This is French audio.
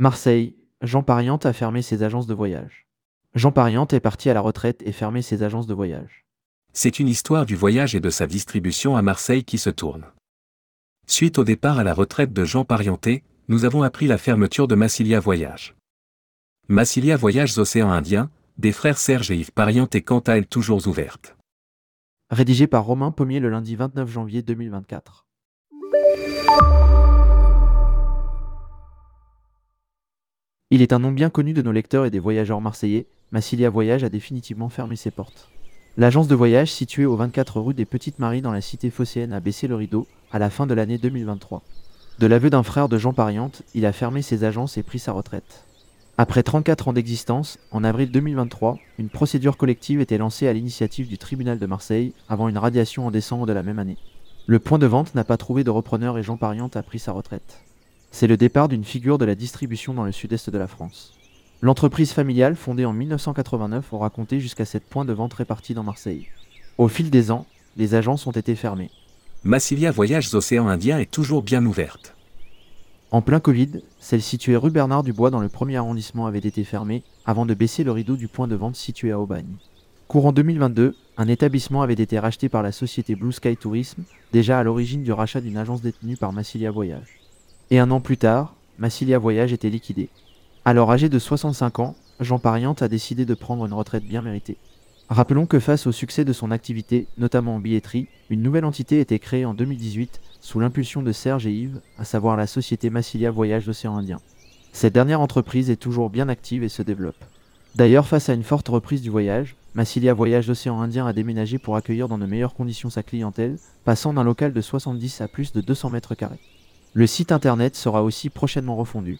Marseille, Jean Pariante a fermé ses agences de voyage. Jean Pariante est parti à la retraite et fermé ses agences de voyage. C'est une histoire du voyage et de sa distribution à Marseille qui se tourne. Suite au départ à la retraite de Jean Parienté, nous avons appris la fermeture de Massilia Voyage. Massilia Voyages Océan Indien, des frères Serge et Yves Parienté quant à elle toujours ouverte. Rédigé par Romain Pommier le lundi 29 janvier 2024. Il est un nom bien connu de nos lecteurs et des voyageurs marseillais, Massilia Voyage a définitivement fermé ses portes. L'agence de voyage située au 24 rue des Petites Maries dans la cité phocéenne a baissé le rideau à la fin de l'année 2023. De l'aveu d'un frère de Jean Pariante, il a fermé ses agences et pris sa retraite. Après 34 ans d'existence, en avril 2023, une procédure collective était lancée à l'initiative du tribunal de Marseille avant une radiation en décembre de la même année. Le point de vente n'a pas trouvé de repreneur et Jean Pariante a pris sa retraite. C'est le départ d'une figure de la distribution dans le sud-est de la France. L'entreprise familiale, fondée en 1989, aura compté jusqu'à 7 points de vente répartis dans Marseille. Au fil des ans, les agences ont été fermées. Massilia Voyages Océan Indien est toujours bien ouverte. En plein Covid, celle située rue Bernard Dubois dans le premier arrondissement avait été fermée avant de baisser le rideau du point de vente situé à Aubagne. Courant 2022, un établissement avait été racheté par la société Blue Sky Tourisme, déjà à l'origine du rachat d'une agence détenue par Massilia Voyage. Et un an plus tard, Massilia Voyage était liquidé. Alors âgé de 65 ans, Jean Pariante a décidé de prendre une retraite bien méritée. Rappelons que face au succès de son activité, notamment en billetterie, une nouvelle entité était créée en 2018 sous l'impulsion de Serge et Yves, à savoir la société Massilia Voyage d'Océan Indien. Cette dernière entreprise est toujours bien active et se développe. D'ailleurs, face à une forte reprise du voyage, Massilia Voyage d'Océan Indien a déménagé pour accueillir dans de meilleures conditions sa clientèle, passant d'un local de 70 à plus de 200 mètres carrés. Le site internet sera aussi prochainement refondu.